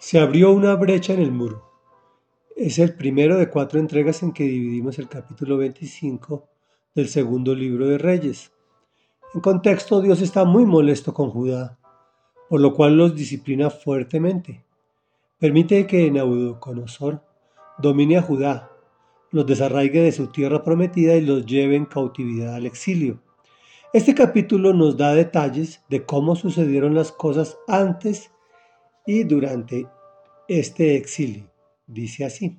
Se abrió una brecha en el muro. Es el primero de cuatro entregas en que dividimos el capítulo 25 del segundo libro de Reyes. En contexto, Dios está muy molesto con Judá, por lo cual los disciplina fuertemente. Permite que Nabucodonosor domine a Judá, los desarraigue de su tierra prometida y los lleve en cautividad al exilio. Este capítulo nos da detalles de cómo sucedieron las cosas antes y durante este exilio. Dice así.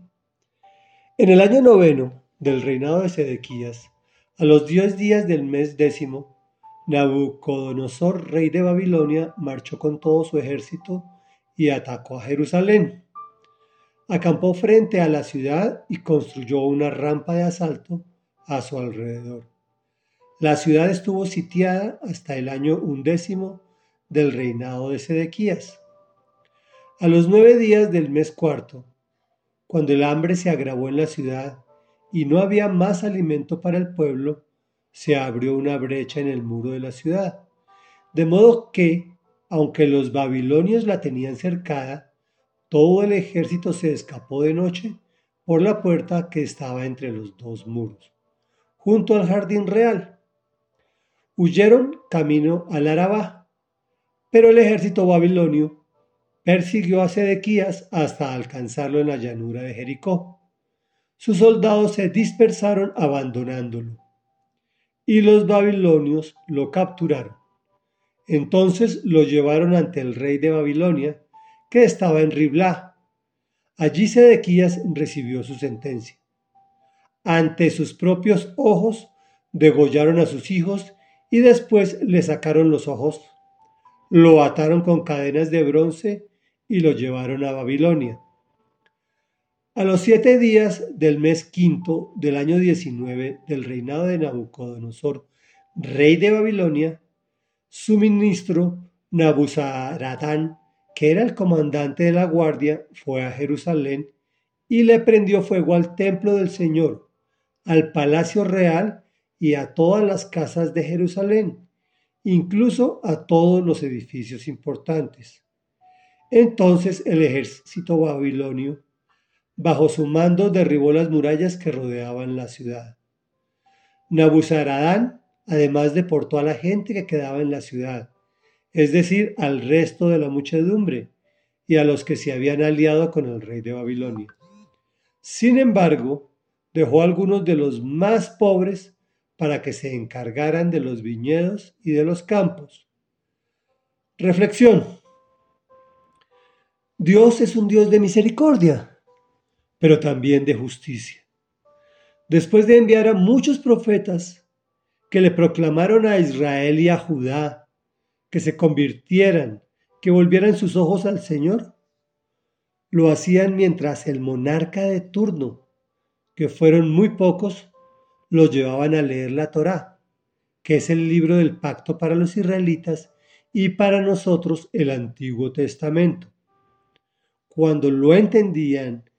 En el año noveno del reinado de Sedequías, a los diez días del mes décimo, Nabucodonosor, rey de Babilonia, marchó con todo su ejército y atacó a Jerusalén. Acampó frente a la ciudad y construyó una rampa de asalto a su alrededor. La ciudad estuvo sitiada hasta el año undécimo del reinado de Sedequías. A los nueve días del mes cuarto, cuando el hambre se agravó en la ciudad y no había más alimento para el pueblo, se abrió una brecha en el muro de la ciudad. De modo que, aunque los babilonios la tenían cercada, todo el ejército se escapó de noche por la puerta que estaba entre los dos muros, junto al jardín real. Huyeron camino al Arabá, pero el ejército babilonio persiguió a Sedequías hasta alcanzarlo en la llanura de Jericó. Sus soldados se dispersaron abandonándolo, y los babilonios lo capturaron. Entonces lo llevaron ante el rey de Babilonia, que estaba en Riblá. Allí Sedequías recibió su sentencia. Ante sus propios ojos degollaron a sus hijos y después le sacaron los ojos. Lo ataron con cadenas de bronce y lo llevaron a Babilonia. A los siete días del mes quinto del año 19 del reinado de Nabucodonosor, rey de Babilonia, su ministro Nabuzaradán, que era el comandante de la guardia, fue a Jerusalén y le prendió fuego al templo del Señor, al palacio real y a todas las casas de Jerusalén, incluso a todos los edificios importantes. Entonces el ejército babilonio, bajo su mando, derribó las murallas que rodeaban la ciudad. Nabuzaradán además deportó a la gente que quedaba en la ciudad, es decir, al resto de la muchedumbre y a los que se habían aliado con el rey de Babilonia. Sin embargo, dejó a algunos de los más pobres para que se encargaran de los viñedos y de los campos. Reflexión. Dios es un Dios de misericordia, pero también de justicia. Después de enviar a muchos profetas que le proclamaron a Israel y a Judá que se convirtieran, que volvieran sus ojos al Señor, lo hacían mientras el monarca de turno, que fueron muy pocos, los llevaban a leer la Torá, que es el libro del pacto para los israelitas y para nosotros el Antiguo Testamento. Cuando lo entendían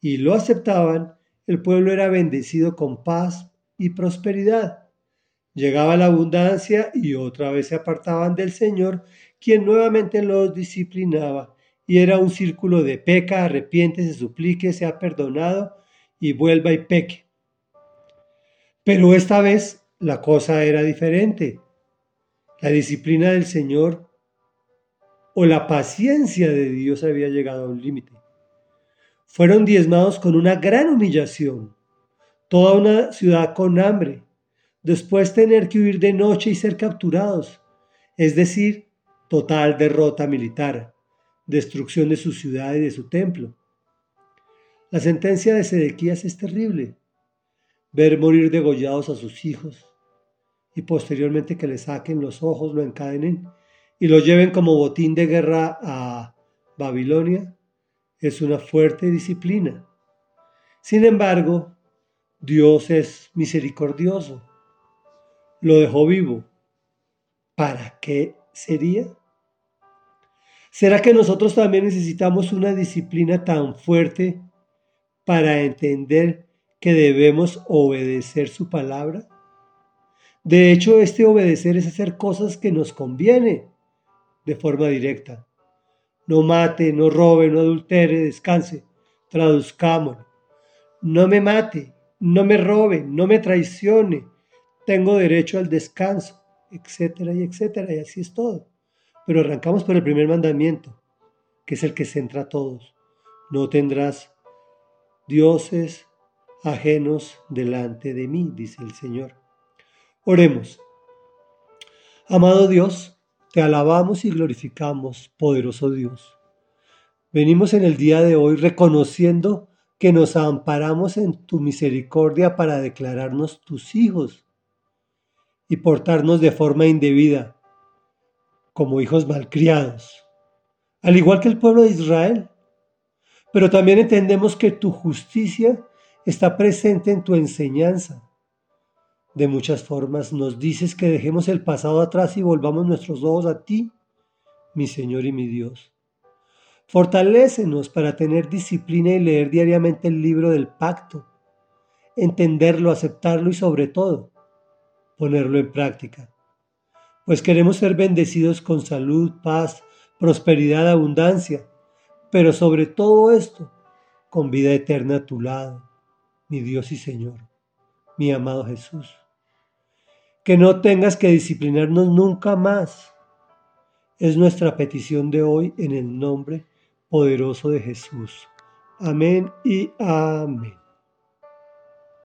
y lo aceptaban, el pueblo era bendecido con paz y prosperidad. Llegaba la abundancia y otra vez se apartaban del Señor, quien nuevamente los disciplinaba. Y era un círculo de peca, arrepiente, se suplique, sea perdonado y vuelva y peque. Pero esta vez la cosa era diferente. La disciplina del Señor o la paciencia de Dios había llegado a un límite. Fueron diezmados con una gran humillación, toda una ciudad con hambre, después tener que huir de noche y ser capturados, es decir, total derrota militar, destrucción de su ciudad y de su templo. La sentencia de Sedequías es terrible, ver morir degollados a sus hijos y posteriormente que le saquen los ojos, lo encadenen y lo lleven como botín de guerra a Babilonia es una fuerte disciplina. Sin embargo, Dios es misericordioso. Lo dejó vivo. ¿Para qué sería? ¿Será que nosotros también necesitamos una disciplina tan fuerte para entender que debemos obedecer su palabra? De hecho, este obedecer es hacer cosas que nos conviene de forma directa. no mate, no robe, no adultere, descanse. Traduzcámoslo. No me mate, no me robe, no me traicione, tengo derecho al descanso, etcétera y etcétera, y así es todo. Pero arrancamos por el primer mandamiento, que es el que centra a todos. No tendrás dioses ajenos delante de mí, dice el Señor. Oremos. Amado Dios, te alabamos y glorificamos, poderoso Dios. Venimos en el día de hoy reconociendo que nos amparamos en tu misericordia para declararnos tus hijos y portarnos de forma indebida, como hijos malcriados, al igual que el pueblo de Israel. Pero también entendemos que tu justicia está presente en tu enseñanza de muchas formas nos dices que dejemos el pasado atrás y volvamos nuestros ojos a ti, mi Señor y mi Dios. Fortalécenos para tener disciplina y leer diariamente el libro del pacto, entenderlo, aceptarlo y sobre todo ponerlo en práctica. Pues queremos ser bendecidos con salud, paz, prosperidad, abundancia, pero sobre todo esto, con vida eterna a tu lado, mi Dios y Señor, mi amado Jesús que no tengas que disciplinarnos nunca más. Es nuestra petición de hoy en el nombre poderoso de Jesús. Amén y amén.